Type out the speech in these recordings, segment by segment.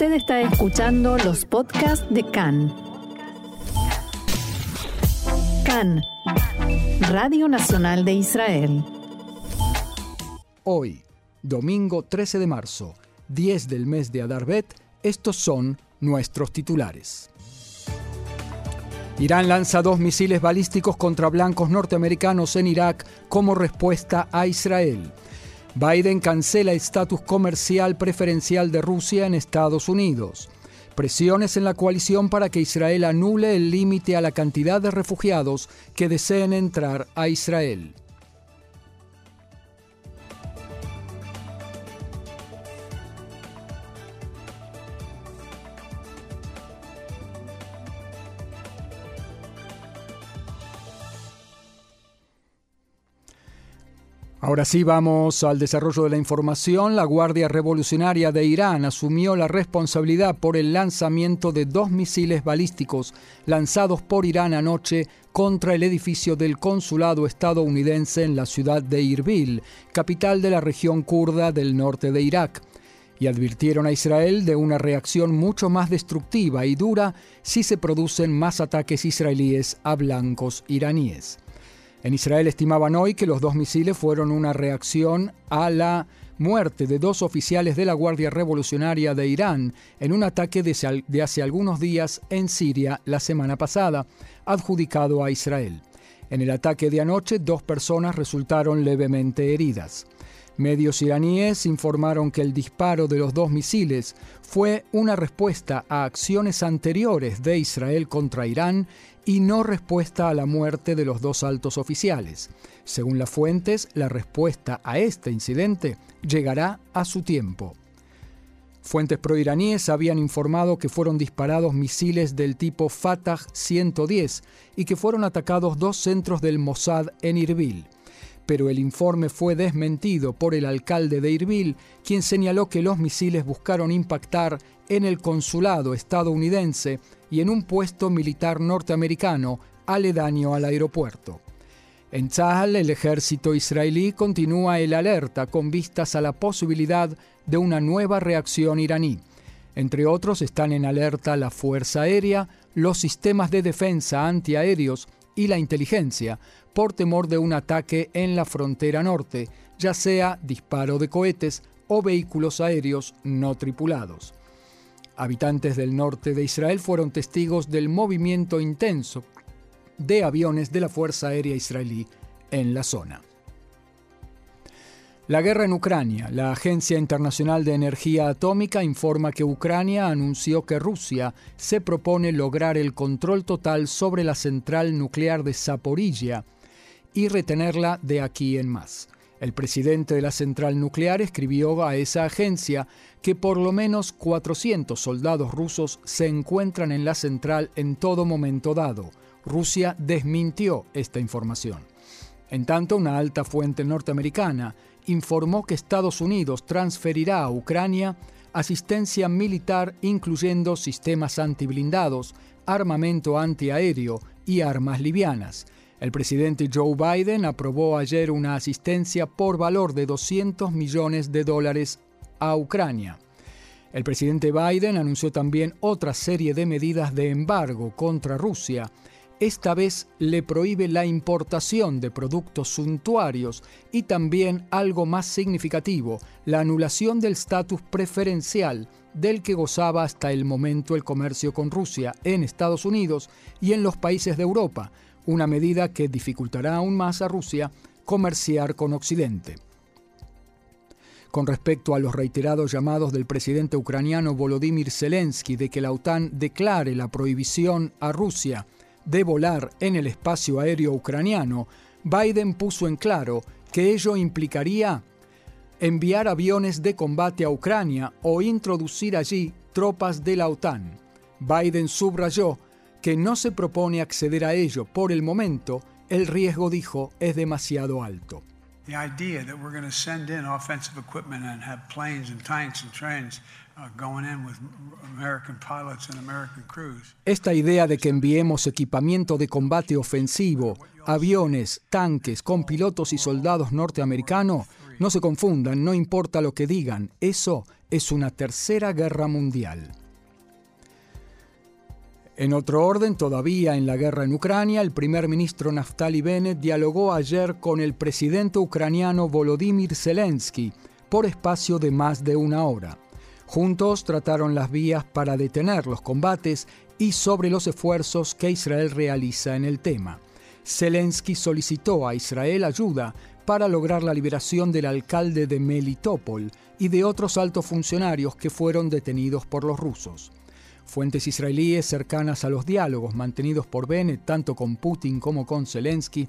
Usted está escuchando los podcasts de CAN. CAN, Radio Nacional de Israel. Hoy, domingo 13 de marzo, 10 del mes de Adarbet, estos son nuestros titulares. Irán lanza dos misiles balísticos contra blancos norteamericanos en Irak como respuesta a Israel. Biden cancela estatus comercial preferencial de Rusia en Estados Unidos. Presiones en la coalición para que Israel anule el límite a la cantidad de refugiados que deseen entrar a Israel. Ahora sí vamos al desarrollo de la información. La Guardia Revolucionaria de Irán asumió la responsabilidad por el lanzamiento de dos misiles balísticos lanzados por Irán anoche contra el edificio del consulado estadounidense en la ciudad de Irbil, capital de la región kurda del norte de Irak. Y advirtieron a Israel de una reacción mucho más destructiva y dura si se producen más ataques israelíes a blancos iraníes. En Israel estimaban hoy que los dos misiles fueron una reacción a la muerte de dos oficiales de la Guardia Revolucionaria de Irán en un ataque de hace algunos días en Siria la semana pasada, adjudicado a Israel. En el ataque de anoche, dos personas resultaron levemente heridas. Medios iraníes informaron que el disparo de los dos misiles fue una respuesta a acciones anteriores de Israel contra Irán y no respuesta a la muerte de los dos altos oficiales. Según las fuentes, la respuesta a este incidente llegará a su tiempo. Fuentes proiraníes habían informado que fueron disparados misiles del tipo Fatah 110 y que fueron atacados dos centros del Mossad en Irbil pero el informe fue desmentido por el alcalde de Irbil, quien señaló que los misiles buscaron impactar en el consulado estadounidense y en un puesto militar norteamericano aledaño al aeropuerto. En Tzahal, el ejército israelí continúa el alerta con vistas a la posibilidad de una nueva reacción iraní. Entre otros están en alerta la Fuerza Aérea, los sistemas de defensa antiaéreos y la inteligencia, por temor de un ataque en la frontera norte, ya sea disparo de cohetes o vehículos aéreos no tripulados. Habitantes del norte de Israel fueron testigos del movimiento intenso de aviones de la Fuerza Aérea Israelí en la zona. La guerra en Ucrania. La Agencia Internacional de Energía Atómica informa que Ucrania anunció que Rusia se propone lograr el control total sobre la central nuclear de Zaporilla y retenerla de aquí en más. El presidente de la central nuclear escribió a esa agencia que por lo menos 400 soldados rusos se encuentran en la central en todo momento dado. Rusia desmintió esta información. En tanto, una alta fuente norteamericana informó que Estados Unidos transferirá a Ucrania asistencia militar incluyendo sistemas antiblindados, armamento antiaéreo y armas livianas. El presidente Joe Biden aprobó ayer una asistencia por valor de 200 millones de dólares a Ucrania. El presidente Biden anunció también otra serie de medidas de embargo contra Rusia, esta vez le prohíbe la importación de productos suntuarios y también algo más significativo, la anulación del estatus preferencial del que gozaba hasta el momento el comercio con Rusia en Estados Unidos y en los países de Europa, una medida que dificultará aún más a Rusia comerciar con Occidente. Con respecto a los reiterados llamados del presidente ucraniano Volodymyr Zelensky de que la OTAN declare la prohibición a Rusia de volar en el espacio aéreo ucraniano, Biden puso en claro que ello implicaría enviar aviones de combate a Ucrania o introducir allí tropas de la OTAN. Biden subrayó que no se propone acceder a ello por el momento, el riesgo, dijo, es demasiado alto. Esta idea de que enviemos equipamiento de combate ofensivo, aviones, tanques con pilotos y soldados norteamericanos, no se confundan, no importa lo que digan, eso es una tercera guerra mundial. En otro orden, todavía en la guerra en Ucrania, el primer ministro Naftali Bennett dialogó ayer con el presidente ucraniano Volodymyr Zelensky por espacio de más de una hora. Juntos trataron las vías para detener los combates y sobre los esfuerzos que Israel realiza en el tema. Zelensky solicitó a Israel ayuda para lograr la liberación del alcalde de Melitopol y de otros altos funcionarios que fueron detenidos por los rusos. Fuentes israelíes cercanas a los diálogos mantenidos por Bennett tanto con Putin como con Zelensky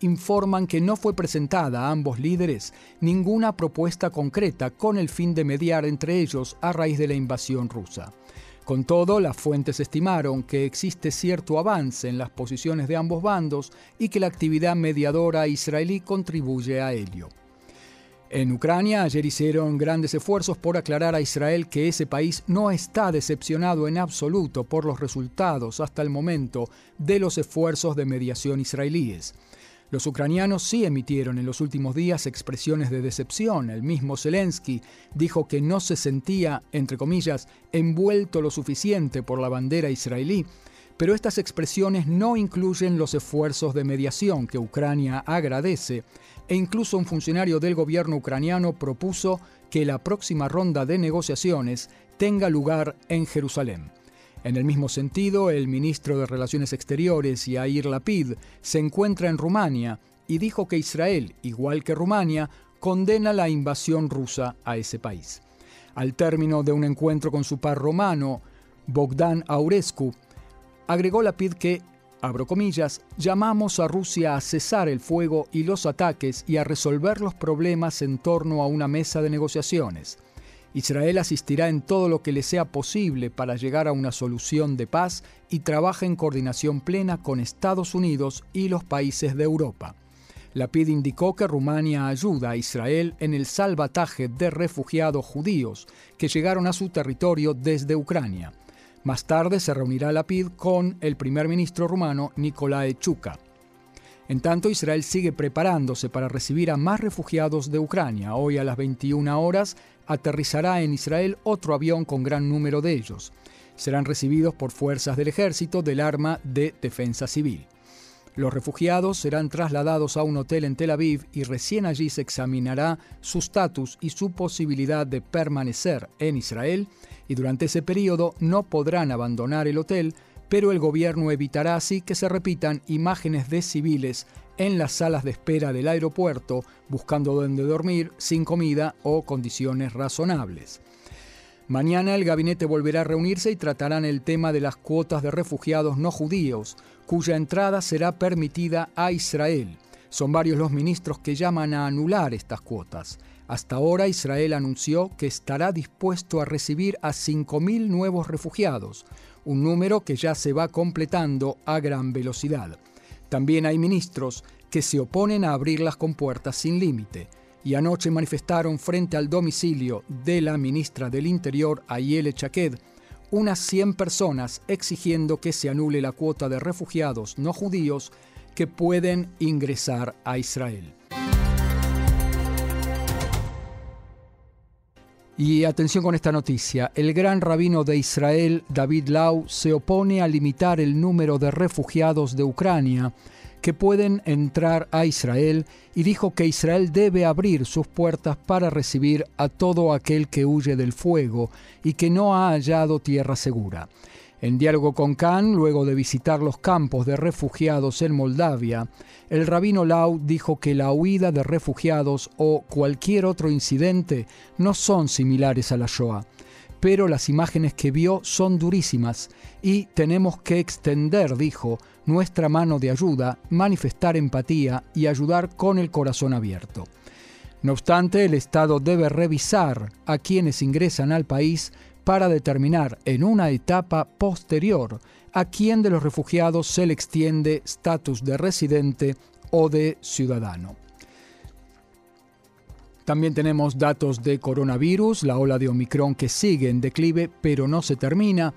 informan que no fue presentada a ambos líderes ninguna propuesta concreta con el fin de mediar entre ellos a raíz de la invasión rusa. Con todo, las fuentes estimaron que existe cierto avance en las posiciones de ambos bandos y que la actividad mediadora israelí contribuye a ello. En Ucrania ayer hicieron grandes esfuerzos por aclarar a Israel que ese país no está decepcionado en absoluto por los resultados hasta el momento de los esfuerzos de mediación israelíes. Los ucranianos sí emitieron en los últimos días expresiones de decepción. El mismo Zelensky dijo que no se sentía, entre comillas, envuelto lo suficiente por la bandera israelí, pero estas expresiones no incluyen los esfuerzos de mediación que Ucrania agradece, e incluso un funcionario del gobierno ucraniano propuso que la próxima ronda de negociaciones tenga lugar en Jerusalén. En el mismo sentido, el ministro de Relaciones Exteriores, Yair Lapid, se encuentra en Rumania y dijo que Israel, igual que Rumania, condena la invasión rusa a ese país. Al término de un encuentro con su par romano, Bogdan Aurescu, agregó Lapid que, abro comillas, llamamos a Rusia a cesar el fuego y los ataques y a resolver los problemas en torno a una mesa de negociaciones. Israel asistirá en todo lo que le sea posible para llegar a una solución de paz y trabaja en coordinación plena con Estados Unidos y los países de Europa. La PID indicó que Rumania ayuda a Israel en el salvataje de refugiados judíos que llegaron a su territorio desde Ucrania. Más tarde se reunirá la PID con el primer ministro rumano Nicolae Chuka. En tanto, Israel sigue preparándose para recibir a más refugiados de Ucrania. Hoy a las 21 horas aterrizará en Israel otro avión con gran número de ellos. Serán recibidos por fuerzas del ejército del arma de defensa civil. Los refugiados serán trasladados a un hotel en Tel Aviv y recién allí se examinará su estatus y su posibilidad de permanecer en Israel y durante ese periodo no podrán abandonar el hotel, pero el gobierno evitará así que se repitan imágenes de civiles en las salas de espera del aeropuerto buscando dónde dormir, sin comida o condiciones razonables. Mañana el gabinete volverá a reunirse y tratarán el tema de las cuotas de refugiados no judíos, cuya entrada será permitida a Israel. Son varios los ministros que llaman a anular estas cuotas. Hasta ahora Israel anunció que estará dispuesto a recibir a 5.000 nuevos refugiados, un número que ya se va completando a gran velocidad. También hay ministros que se oponen a abrir las compuertas sin límite y anoche manifestaron frente al domicilio de la ministra del Interior, Ayele Chaked, unas 100 personas exigiendo que se anule la cuota de refugiados no judíos que pueden ingresar a Israel. Y atención con esta noticia, el gran rabino de Israel, David Lau, se opone a limitar el número de refugiados de Ucrania que pueden entrar a Israel y dijo que Israel debe abrir sus puertas para recibir a todo aquel que huye del fuego y que no ha hallado tierra segura. En diálogo con Khan, luego de visitar los campos de refugiados en Moldavia, el rabino Lau dijo que la huida de refugiados o cualquier otro incidente no son similares a la Shoah, pero las imágenes que vio son durísimas y tenemos que extender, dijo, nuestra mano de ayuda, manifestar empatía y ayudar con el corazón abierto. No obstante, el Estado debe revisar a quienes ingresan al país para determinar en una etapa posterior a quién de los refugiados se le extiende estatus de residente o de ciudadano. También tenemos datos de coronavirus, la ola de Omicron que sigue en declive pero no se termina.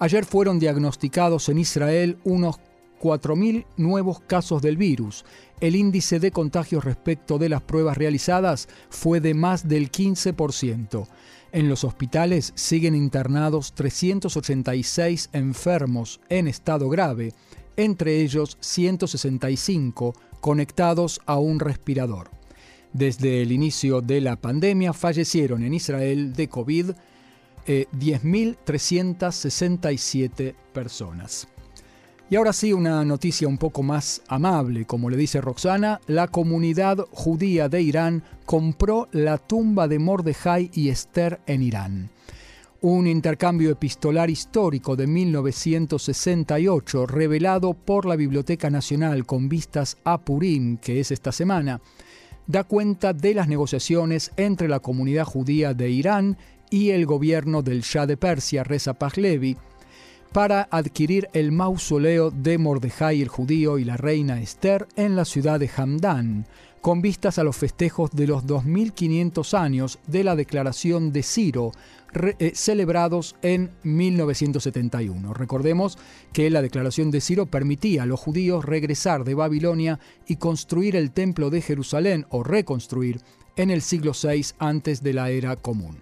Ayer fueron diagnosticados en Israel unos 4.000 nuevos casos del virus. El índice de contagios respecto de las pruebas realizadas fue de más del 15%. En los hospitales siguen internados 386 enfermos en estado grave, entre ellos 165 conectados a un respirador. Desde el inicio de la pandemia fallecieron en Israel de COVID 10.367 eh, personas. Y ahora sí, una noticia un poco más amable. Como le dice Roxana, la comunidad judía de Irán compró la tumba de Mordejai y Esther en Irán. Un intercambio epistolar histórico de 1968 revelado por la Biblioteca Nacional con vistas a Purim, que es esta semana, da cuenta de las negociaciones entre la comunidad judía de Irán y el gobierno del Shah de Persia, Reza Pahlavi, para adquirir el mausoleo de Mordejai el judío y la reina Esther en la ciudad de Hamdan, con vistas a los festejos de los 2500 años de la declaración de Ciro, eh, celebrados en 1971. Recordemos que la declaración de Ciro permitía a los judíos regresar de Babilonia y construir el templo de Jerusalén o reconstruir en el siglo VI antes de la era común.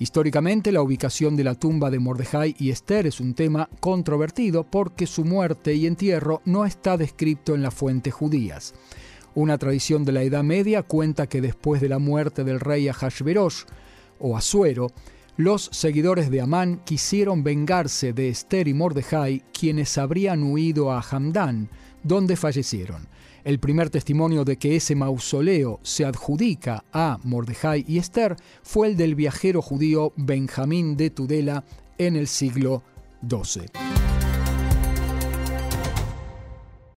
Históricamente, la ubicación de la tumba de Mordejai y Esther es un tema controvertido porque su muerte y entierro no está descrito en las fuentes judías. Una tradición de la Edad Media cuenta que después de la muerte del rey Ahasverosh o Asuero, los seguidores de Amán quisieron vengarse de Esther y Mordejai, quienes habrían huido a Hamdán, donde fallecieron. El primer testimonio de que ese mausoleo se adjudica a Mordejai y Esther fue el del viajero judío Benjamín de Tudela en el siglo XII.